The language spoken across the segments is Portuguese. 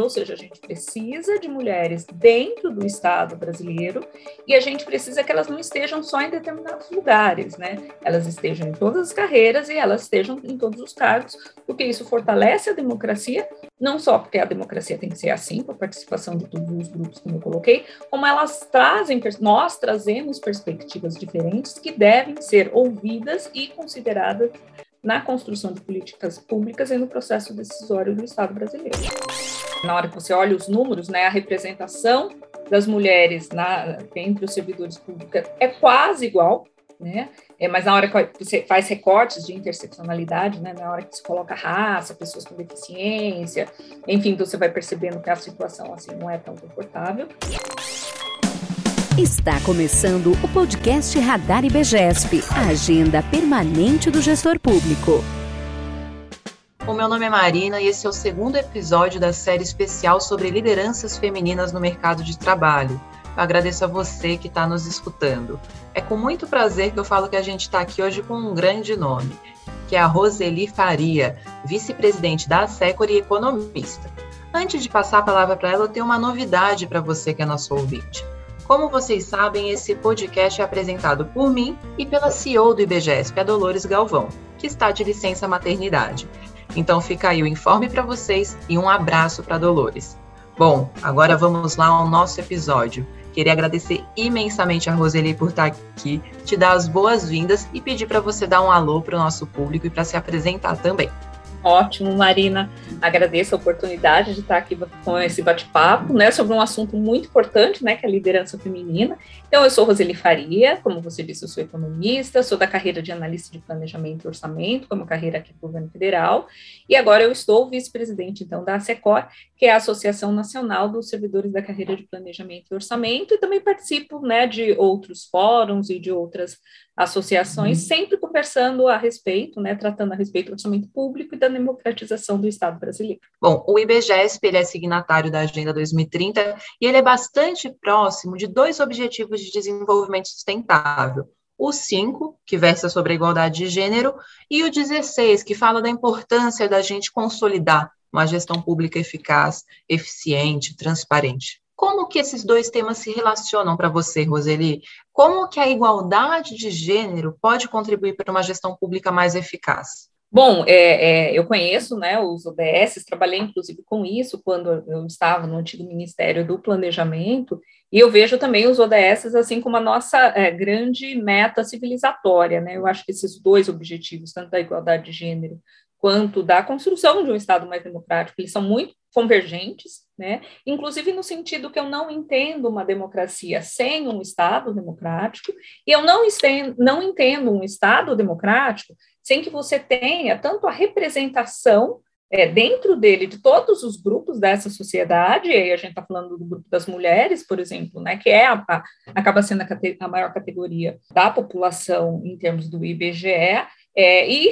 Ou seja, a gente precisa de mulheres dentro do Estado brasileiro e a gente precisa que elas não estejam só em determinados lugares, né? Elas estejam em todas as carreiras e elas estejam em todos os cargos, porque isso fortalece a democracia, não só porque a democracia tem que ser assim, com a participação de todos os grupos, como eu coloquei, como elas trazem, nós trazemos perspectivas diferentes que devem ser ouvidas e consideradas na construção de políticas públicas e no processo decisório do Estado brasileiro. Na hora que você olha os números, né, a representação das mulheres na, entre os servidores públicos é quase igual, né? É, mas na hora que você faz recortes de interseccionalidade, né, na hora que se coloca raça, pessoas com deficiência, enfim, então você vai percebendo que a situação assim não é tão confortável. Está começando o podcast Radar IBGESP, a agenda permanente do gestor público. O meu nome é Marina e esse é o segundo episódio da série especial sobre lideranças femininas no mercado de trabalho. Eu agradeço a você que está nos escutando. É com muito prazer que eu falo que a gente está aqui hoje com um grande nome, que é a Roseli Faria, vice-presidente da Secor e economista. Antes de passar a palavra para ela, eu tenho uma novidade para você que é nosso ouvinte. Como vocês sabem, esse podcast é apresentado por mim e pela CEO do IBGESP, a Dolores Galvão, que está de licença maternidade. Então fica aí o informe para vocês e um abraço para Dolores. Bom, agora vamos lá ao nosso episódio. Queria agradecer imensamente a Roseli por estar aqui, te dar as boas-vindas e pedir para você dar um alô para o nosso público e para se apresentar também. Ótimo, Marina. Agradeço a oportunidade de estar aqui com esse bate-papo, né, sobre um assunto muito importante, né, que é a liderança feminina. Então, eu sou Roseli Faria, como você disse, eu sou economista, sou da carreira de analista de planejamento e orçamento, como carreira aqui no governo federal, e agora eu estou vice-presidente, então, da ASECOR, que é a Associação Nacional dos Servidores da Carreira de Planejamento e Orçamento, e também participo, né, de outros fóruns e de outras associações, uhum. sempre conversando a respeito, né, tratando a respeito do orçamento público e da democratização do Estado brasileiro. Bom, o IBGESP ele é signatário da Agenda 2030 e ele é bastante próximo de dois objetivos de desenvolvimento sustentável. O 5, que versa sobre a igualdade de gênero, e o 16, que fala da importância da gente consolidar uma gestão pública eficaz, eficiente, transparente. Como que esses dois temas se relacionam para você, Roseli? Como que a igualdade de gênero pode contribuir para uma gestão pública mais eficaz? Bom, é, é, eu conheço né, os ODS, trabalhei inclusive com isso quando eu estava no antigo Ministério do Planejamento, e eu vejo também os ODS assim como a nossa é, grande meta civilizatória. Né? Eu acho que esses dois objetivos, tanto da igualdade de gênero quanto da construção de um Estado mais democrático, eles são muito convergentes, né? Inclusive no sentido que eu não entendo uma democracia sem um Estado democrático, e eu não, estendo, não entendo um Estado democrático sem que você tenha tanto a representação é, dentro dele de todos os grupos dessa sociedade, e aí a gente está falando do grupo das mulheres, por exemplo, né, que é a, a acaba sendo a, a maior categoria da população em termos do IBGE, é, e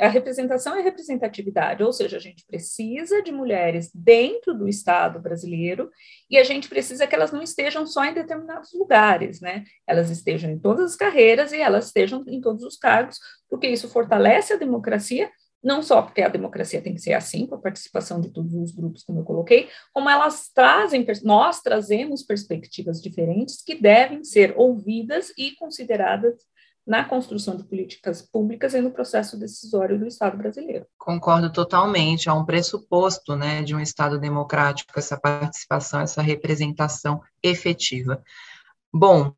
a representação e representatividade, ou seja, a gente precisa de mulheres dentro do Estado brasileiro e a gente precisa que elas não estejam só em determinados lugares, né? Elas estejam em todas as carreiras e elas estejam em todos os cargos, porque isso fortalece a democracia, não só porque a democracia tem que ser assim, com a participação de todos os grupos, como eu coloquei, como elas trazem, nós trazemos perspectivas diferentes que devem ser ouvidas e consideradas na construção de políticas públicas e no processo decisório do Estado brasileiro. Concordo totalmente, é um pressuposto né, de um Estado democrático essa participação, essa representação efetiva. Bom,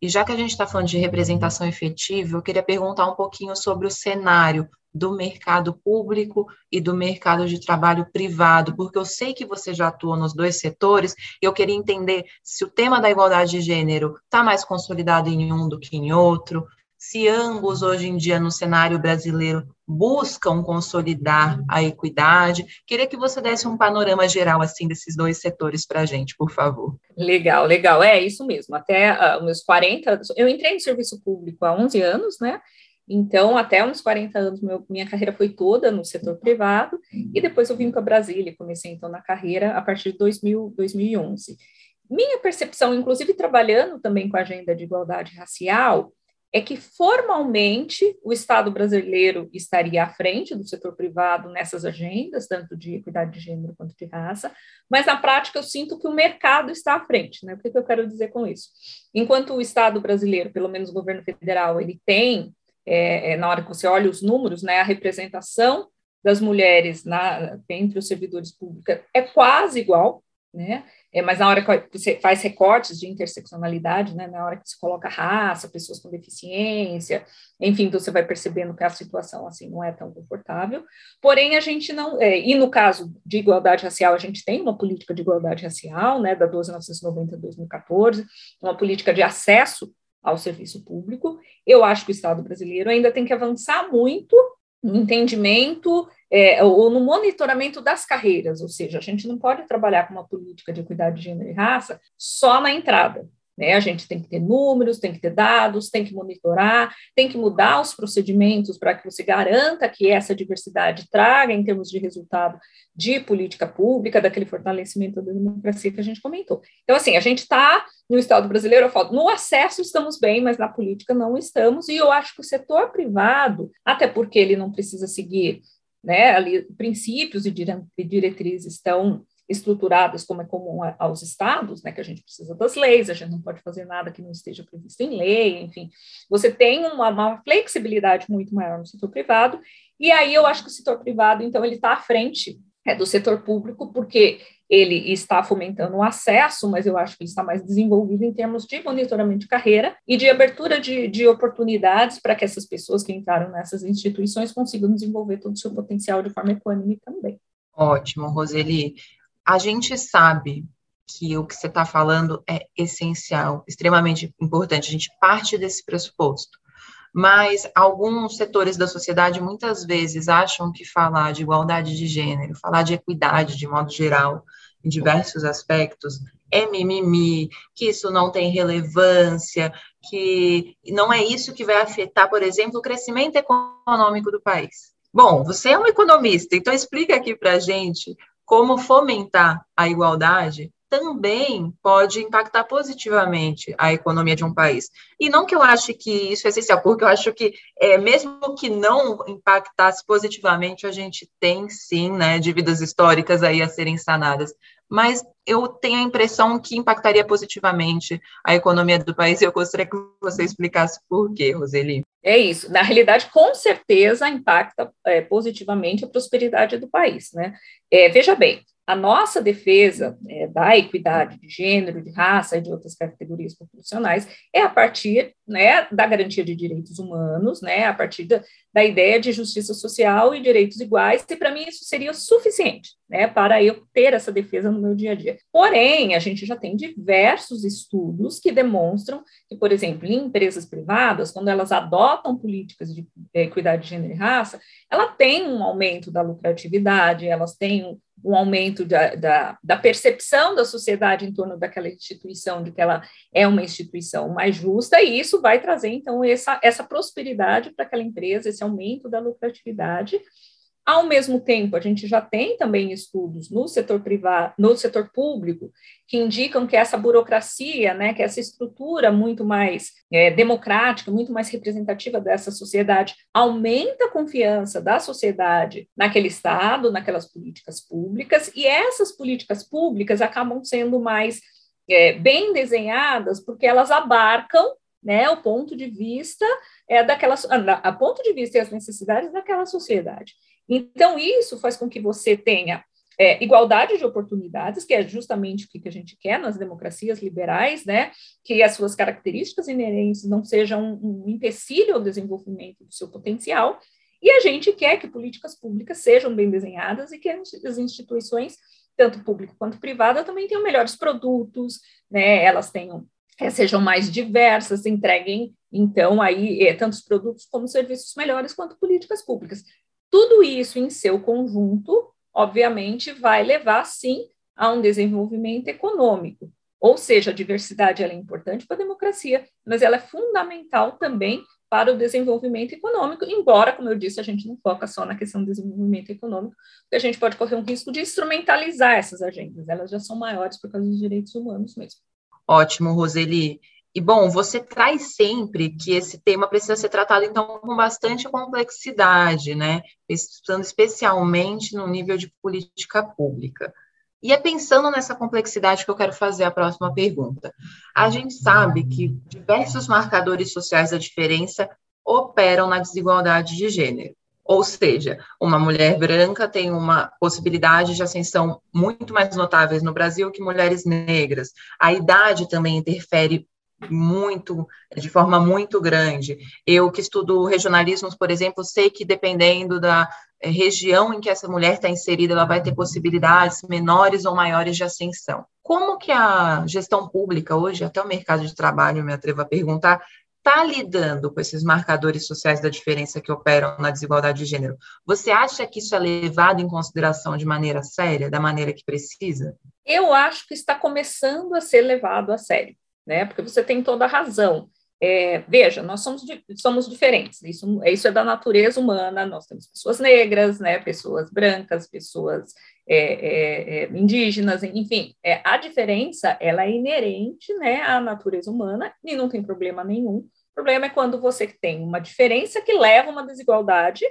e já que a gente está falando de representação efetiva, eu queria perguntar um pouquinho sobre o cenário do mercado público e do mercado de trabalho privado, porque eu sei que você já atua nos dois setores, e eu queria entender se o tema da igualdade de gênero está mais consolidado em um do que em outro, se ambos hoje em dia no cenário brasileiro buscam consolidar a equidade. Queria que você desse um panorama geral assim desses dois setores para a gente, por favor. Legal, legal. É isso mesmo. Até uh, meus 40, eu entrei no serviço público há 11 anos, né? Então, até uns 40 anos, meu, minha carreira foi toda no setor privado, e depois eu vim para Brasília, comecei então na carreira a partir de 2000, 2011. Minha percepção, inclusive trabalhando também com a agenda de igualdade racial, é que formalmente o Estado brasileiro estaria à frente do setor privado nessas agendas, tanto de equidade de gênero quanto de raça, mas na prática eu sinto que o mercado está à frente. Né? O que, que eu quero dizer com isso? Enquanto o Estado brasileiro, pelo menos o governo federal, ele tem, é, é, na hora que você olha os números, né, a representação das mulheres na, entre os servidores públicos é quase igual, né? É, mas na hora que você faz recortes de interseccionalidade, né, na hora que se coloca raça, pessoas com deficiência, enfim, você vai percebendo que a situação assim não é tão confortável. Porém, a gente não, é, e no caso de igualdade racial, a gente tem uma política de igualdade racial, né, da 12.990 a 2014, uma política de acesso ao serviço público. Eu acho que o Estado brasileiro ainda tem que avançar muito no entendimento é, ou no monitoramento das carreiras, ou seja, a gente não pode trabalhar com uma política de equidade de gênero e raça só na entrada. Né? A gente tem que ter números, tem que ter dados, tem que monitorar, tem que mudar os procedimentos para que você garanta que essa diversidade traga, em termos de resultado, de política pública, daquele fortalecimento da democracia que a gente comentou. Então, assim, a gente está no Estado brasileiro, eu falo, no acesso estamos bem, mas na política não estamos, e eu acho que o setor privado, até porque ele não precisa seguir né, ali, princípios e diretrizes estão estruturadas como é comum aos estados, né, que a gente precisa das leis, a gente não pode fazer nada que não esteja previsto em lei, enfim, você tem uma, uma flexibilidade muito maior no setor privado, e aí eu acho que o setor privado, então, ele está à frente é, do setor público, porque ele está fomentando o acesso, mas eu acho que ele está mais desenvolvido em termos de monitoramento de carreira e de abertura de, de oportunidades para que essas pessoas que entraram nessas instituições consigam desenvolver todo o seu potencial de forma econômica também. Ótimo, Roseli a gente sabe que o que você está falando é essencial, extremamente importante, a gente parte desse pressuposto. Mas alguns setores da sociedade muitas vezes acham que falar de igualdade de gênero, falar de equidade de modo geral, em diversos aspectos, é mimimi, que isso não tem relevância, que não é isso que vai afetar, por exemplo, o crescimento econômico do país. Bom, você é um economista, então explica aqui para a gente como fomentar a igualdade também pode impactar positivamente a economia de um país. E não que eu ache que isso é essencial, porque eu acho que, é, mesmo que não impactasse positivamente, a gente tem sim né, dívidas históricas aí a serem sanadas. Mas eu tenho a impressão que impactaria positivamente a economia do país, e eu gostaria que você explicasse por quê, Roseli. É isso. Na realidade, com certeza impacta é, positivamente a prosperidade do país. Né? É, veja bem, a nossa defesa é, da equidade de gênero, de raça e de outras categorias populacionais é a partir né, da garantia de direitos humanos, né, a partir da, da ideia de justiça social e direitos iguais, e para mim isso seria suficiente né, para eu ter essa defesa no meu dia a dia. Porém, a gente já tem diversos estudos que demonstram que, por exemplo, em empresas privadas, quando elas adotam políticas de equidade de gênero e raça, ela tem um aumento da lucratividade, elas têm um, um aumento da, da, da, percepção da sociedade em torno daquela instituição, de que ela é uma instituição mais justa, e isso vai trazer, então, essa, essa prosperidade para aquela empresa, esse aumento da lucratividade. Ao mesmo tempo, a gente já tem também estudos no setor privado, no setor público, que indicam que essa burocracia, né, que essa estrutura muito mais é, democrática, muito mais representativa dessa sociedade, aumenta a confiança da sociedade naquele Estado, naquelas políticas públicas, e essas políticas públicas acabam sendo mais é, bem desenhadas, porque elas abarcam né, o ponto de vista é daquela, a, a ponto de vista e as necessidades daquela sociedade. Então, isso faz com que você tenha é, igualdade de oportunidades, que é justamente o que a gente quer nas democracias liberais, né? Que as suas características inerentes não sejam um, um empecilho ao desenvolvimento do seu potencial, e a gente quer que políticas públicas sejam bem desenhadas e que as instituições, tanto público quanto privada, também tenham melhores produtos, né? Elas tenham é, sejam mais diversas, entreguem então aí é, tantos produtos como serviços melhores quanto políticas públicas. Tudo isso em seu conjunto, obviamente, vai levar, sim, a um desenvolvimento econômico. Ou seja, a diversidade é importante para a democracia, mas ela é fundamental também para o desenvolvimento econômico, embora, como eu disse, a gente não foca só na questão do desenvolvimento econômico, porque a gente pode correr um risco de instrumentalizar essas agendas, elas já são maiores por causa dos direitos humanos mesmo. Ótimo, Roseli. E, bom, você traz sempre que esse tema precisa ser tratado, então, com bastante complexidade, né? Pensando especialmente no nível de política pública. E é pensando nessa complexidade que eu quero fazer a próxima pergunta. A gente sabe que diversos marcadores sociais da diferença operam na desigualdade de gênero. Ou seja, uma mulher branca tem uma possibilidade de ascensão muito mais notáveis no Brasil que mulheres negras. A idade também interfere muito, de forma muito grande. Eu que estudo regionalismos, por exemplo, sei que dependendo da eh, região em que essa mulher está inserida, ela vai ter possibilidades menores ou maiores de ascensão. Como que a gestão pública hoje, até o mercado de trabalho, me atrevo a perguntar, está lidando com esses marcadores sociais da diferença que operam na desigualdade de gênero, você acha que isso é levado em consideração de maneira séria, da maneira que precisa? Eu acho que está começando a ser levado a sério, né? Porque você tem toda a razão. É, veja, nós somos, somos diferentes, isso, isso é da natureza humana, nós temos pessoas negras, né, pessoas brancas, pessoas é, é, é indígenas, enfim, é, a diferença, ela é inerente, né, à natureza humana, e não tem problema nenhum, problema é quando você tem uma diferença que leva a uma desigualdade,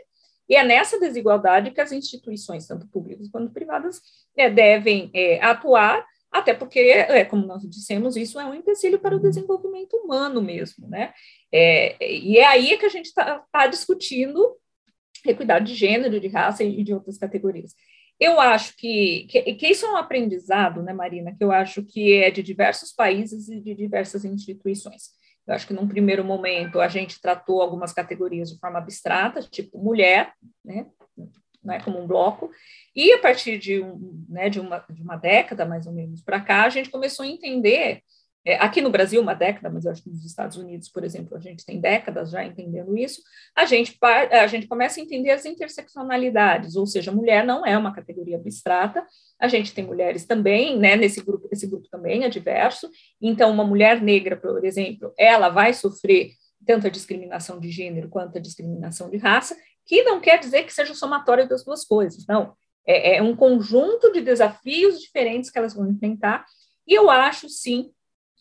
e é nessa desigualdade que as instituições, tanto públicas quanto privadas, né, devem atuar até porque, é, como nós dissemos, isso é um empecilho para o desenvolvimento humano mesmo, né? É, e é aí que a gente está tá discutindo equidade de gênero, de raça e de outras categorias. Eu acho que, que, que, isso é um aprendizado, né, Marina, que eu acho que é de diversos países e de diversas instituições. Eu acho que num primeiro momento a gente tratou algumas categorias de forma abstrata, tipo mulher, né, né, como um bloco, e a partir de, um, né, de, uma, de uma década, mais ou menos, para cá, a gente começou a entender, é, aqui no Brasil uma década, mas eu acho que nos Estados Unidos, por exemplo, a gente tem décadas já entendendo isso, a gente, a gente começa a entender as interseccionalidades, ou seja, mulher não é uma categoria abstrata, a gente tem mulheres também, né, nesse grupo, esse grupo também é diverso, então uma mulher negra, por exemplo, ela vai sofrer tanto a discriminação de gênero quanto a discriminação de raça, que não quer dizer que seja somatório das duas coisas, não. É, é um conjunto de desafios diferentes que elas vão enfrentar, e eu acho, sim,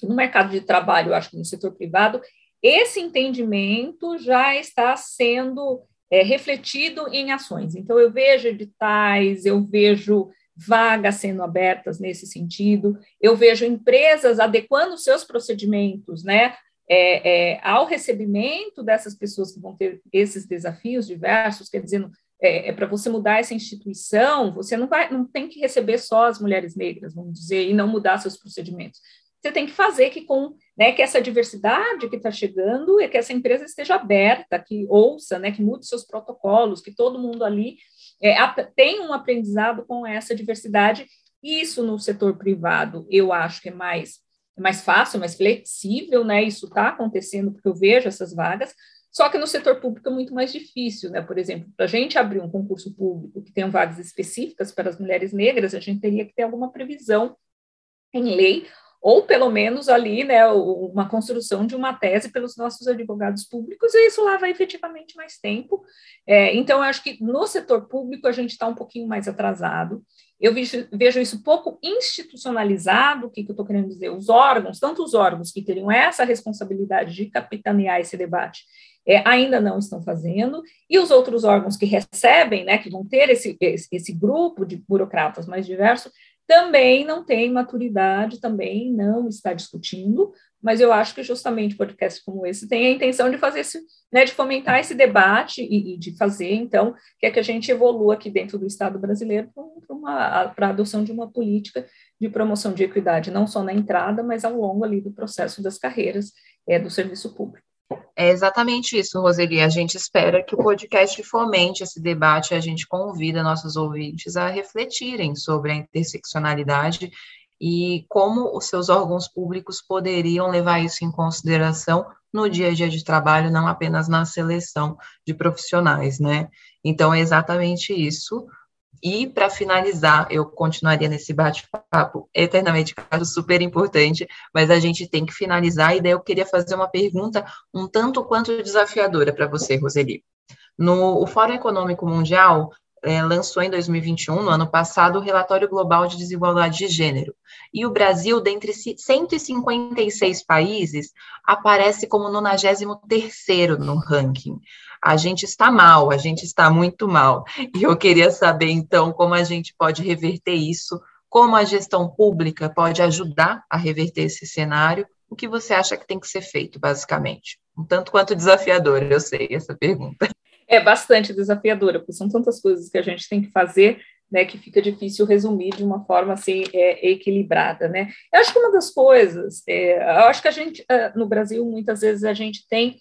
no mercado de trabalho, eu acho que no setor privado, esse entendimento já está sendo é, refletido em ações. Então, eu vejo editais, eu vejo vagas sendo abertas nesse sentido, eu vejo empresas adequando seus procedimentos, né, é, é, ao recebimento dessas pessoas que vão ter esses desafios diversos, quer dizer, é, é para você mudar essa instituição, você não, vai, não tem que receber só as mulheres negras, vamos dizer, e não mudar seus procedimentos. Você tem que fazer que com né, que essa diversidade que está chegando é que essa empresa esteja aberta, que ouça, né, que mude seus protocolos, que todo mundo ali é, tenha um aprendizado com essa diversidade. Isso no setor privado, eu acho que é mais é mais fácil, mais flexível, né? Isso está acontecendo porque eu vejo essas vagas, só que no setor público é muito mais difícil, né? Por exemplo, para a gente abrir um concurso público que tenha vagas específicas para as mulheres negras, a gente teria que ter alguma previsão em lei ou pelo menos ali, né, uma construção de uma tese pelos nossos advogados públicos, e isso leva efetivamente mais tempo. É, então, eu acho que no setor público a gente está um pouquinho mais atrasado. Eu vejo, vejo isso pouco institucionalizado, o que, que eu estou querendo dizer? Os órgãos, tanto os órgãos que teriam essa responsabilidade de capitanear esse debate, é, ainda não estão fazendo, e os outros órgãos que recebem, né, que vão ter esse, esse, esse grupo de burocratas mais diversos, também não tem maturidade, também não está discutindo, mas eu acho que justamente podcasts como esse tem a intenção de fazer esse, né, de fomentar esse debate e, e de fazer, então, que é que a gente evolua aqui dentro do Estado brasileiro para a adoção de uma política de promoção de equidade, não só na entrada, mas ao longo ali do processo das carreiras é, do serviço público. É exatamente isso, Roseli. A gente espera que o podcast fomente esse debate e a gente convida nossos ouvintes a refletirem sobre a interseccionalidade e como os seus órgãos públicos poderiam levar isso em consideração no dia a dia de trabalho, não apenas na seleção de profissionais, né? Então, é exatamente isso. E, para finalizar, eu continuaria nesse bate-papo eternamente, caso super importante, mas a gente tem que finalizar, e daí eu queria fazer uma pergunta um tanto quanto desafiadora para você, Roseli. No Fórum Econômico Mundial, é, lançou em 2021, no ano passado, o Relatório Global de Desigualdade de Gênero. E o Brasil, dentre 156 países, aparece como 93º no ranking. A gente está mal, a gente está muito mal. E eu queria saber, então, como a gente pode reverter isso, como a gestão pública pode ajudar a reverter esse cenário. O que você acha que tem que ser feito, basicamente? Um tanto quanto desafiador, eu sei, essa pergunta. É bastante desafiadora, porque são tantas coisas que a gente tem que fazer, né, que fica difícil resumir de uma forma assim é, equilibrada, né? Eu acho que uma das coisas, é, eu acho que a gente é, no Brasil muitas vezes a gente tem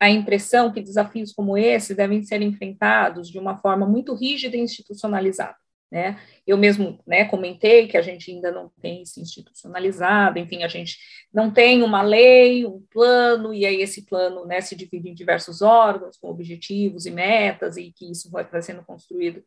a impressão que desafios como esse devem ser enfrentados de uma forma muito rígida e institucionalizada. Né? Eu mesmo né, comentei que a gente ainda não tem isso institucionalizado, enfim, a gente não tem uma lei, um plano, e aí esse plano né, se divide em diversos órgãos, com objetivos e metas, e que isso vai, sendo construído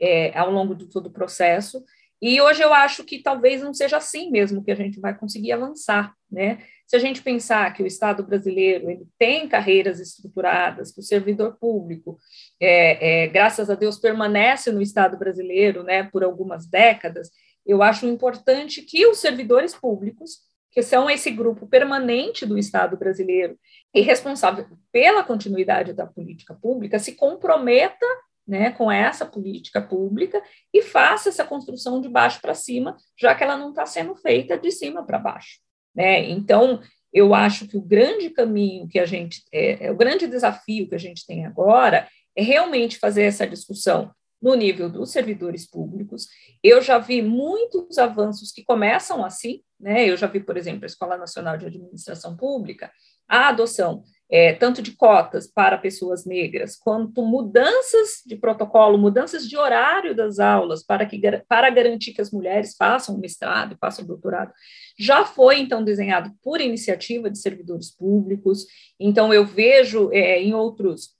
é, ao longo de todo o processo. E hoje eu acho que talvez não seja assim mesmo que a gente vai conseguir avançar, né? Se a gente pensar que o Estado brasileiro ele tem carreiras estruturadas, que o servidor público, é, é, graças a Deus, permanece no Estado brasileiro né, por algumas décadas, eu acho importante que os servidores públicos, que são esse grupo permanente do Estado brasileiro e responsável pela continuidade da política pública, se comprometa né, com essa política pública e faça essa construção de baixo para cima, já que ela não está sendo feita de cima para baixo. Né? Então, eu acho que o grande caminho que a gente, é, é, o grande desafio que a gente tem agora é realmente fazer essa discussão no nível dos servidores públicos. Eu já vi muitos avanços que começam assim, né? Eu já vi, por exemplo, a Escola Nacional de Administração Pública, a adoção é, tanto de cotas para pessoas negras, quanto mudanças de protocolo, mudanças de horário das aulas para, que, para garantir que as mulheres façam mestrado façam doutorado, já foi, então, desenhado por iniciativa de servidores públicos. Então, eu vejo é, em outros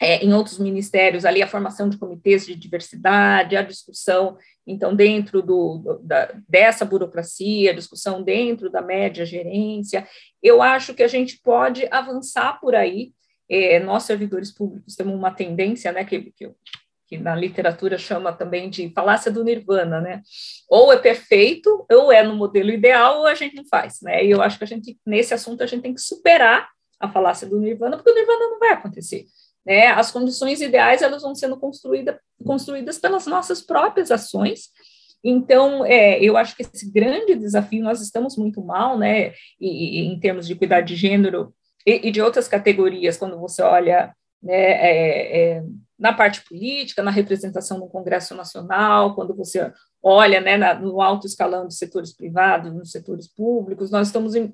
é, em outros ministérios ali a formação de comitês de diversidade, a discussão, então, dentro do, da, dessa burocracia, a discussão dentro da média gerência, eu acho que a gente pode avançar por aí. É, nós, servidores públicos, temos uma tendência, né, que, que, que na literatura chama também de falácia do nirvana, né? Ou é perfeito, ou é no modelo ideal, ou a gente não faz, né? E eu acho que a gente, nesse assunto, a gente tem que superar a falácia do nirvana, porque o nirvana não vai acontecer. Né? As condições ideais elas vão sendo construída, construídas pelas nossas próprias ações. Então, é, eu acho que esse grande desafio, nós estamos muito mal, né, e, e em termos de cuidado de gênero e, e, de outras categorias, quando você olha né, é, é, na parte política, na representação no Congresso Nacional, quando você olha né, na, no alto escalão dos setores privados, nos setores públicos, nós estamos em,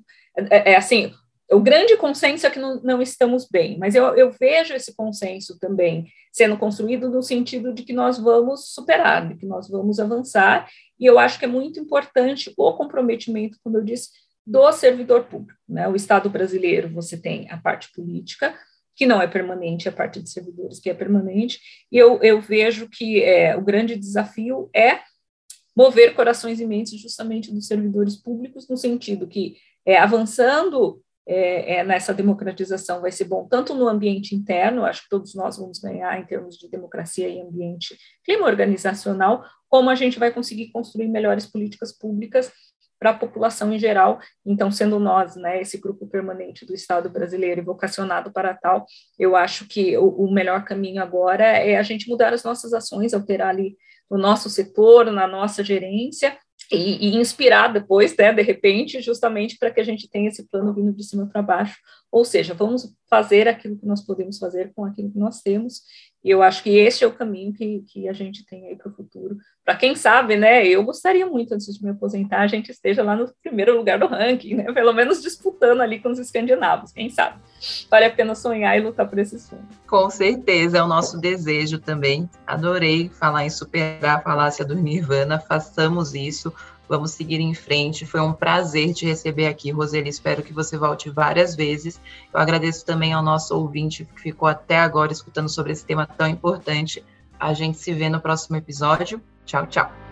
é, é assim, o grande consenso é que não, não estamos bem, mas eu, eu, vejo esse consenso também sendo construído no sentido de que nós vamos superar, de que nós vamos avançar, e eu acho que é muito importante o comprometimento, como eu disse, do servidor público. Né? O Estado brasileiro, você tem a parte política, que não é permanente, a parte de servidores que é permanente, e eu, eu vejo que é, o grande desafio é mover corações e mentes justamente dos servidores públicos, no sentido que, é, avançando é, é, nessa democratização vai ser bom tanto no ambiente interno, acho que todos nós vamos ganhar em termos de democracia e ambiente, clima organizacional, como a gente vai conseguir construir melhores políticas públicas para a população em geral. Então, sendo nós, né, esse grupo permanente do Estado brasileiro e vocacionado para tal, eu acho que o, o melhor caminho agora é a gente mudar as nossas ações, alterar ali no nosso setor, na nossa gerência, e, e, inspirar depois, né, de repente, justamente para que a gente tenha esse plano vindo de cima para baixo. Ou seja, vamos fazer aquilo que nós podemos fazer com aquilo que nós temos. E eu acho que esse é o caminho que, que a gente tem aí para o futuro. Para quem sabe, né, eu gostaria muito, antes de me aposentar, a gente esteja lá no primeiro lugar do ranking, né, pelo menos disputando ali com os escandinavos, quem sabe. Vale a pena sonhar e lutar por esse sonho. Com certeza, é o nosso desejo também. Adorei falar em superar a falácia do Nirvana, façamos isso Vamos seguir em frente. Foi um prazer te receber aqui, Roseli. Espero que você volte várias vezes. Eu agradeço também ao nosso ouvinte que ficou até agora escutando sobre esse tema tão importante. A gente se vê no próximo episódio. Tchau, tchau.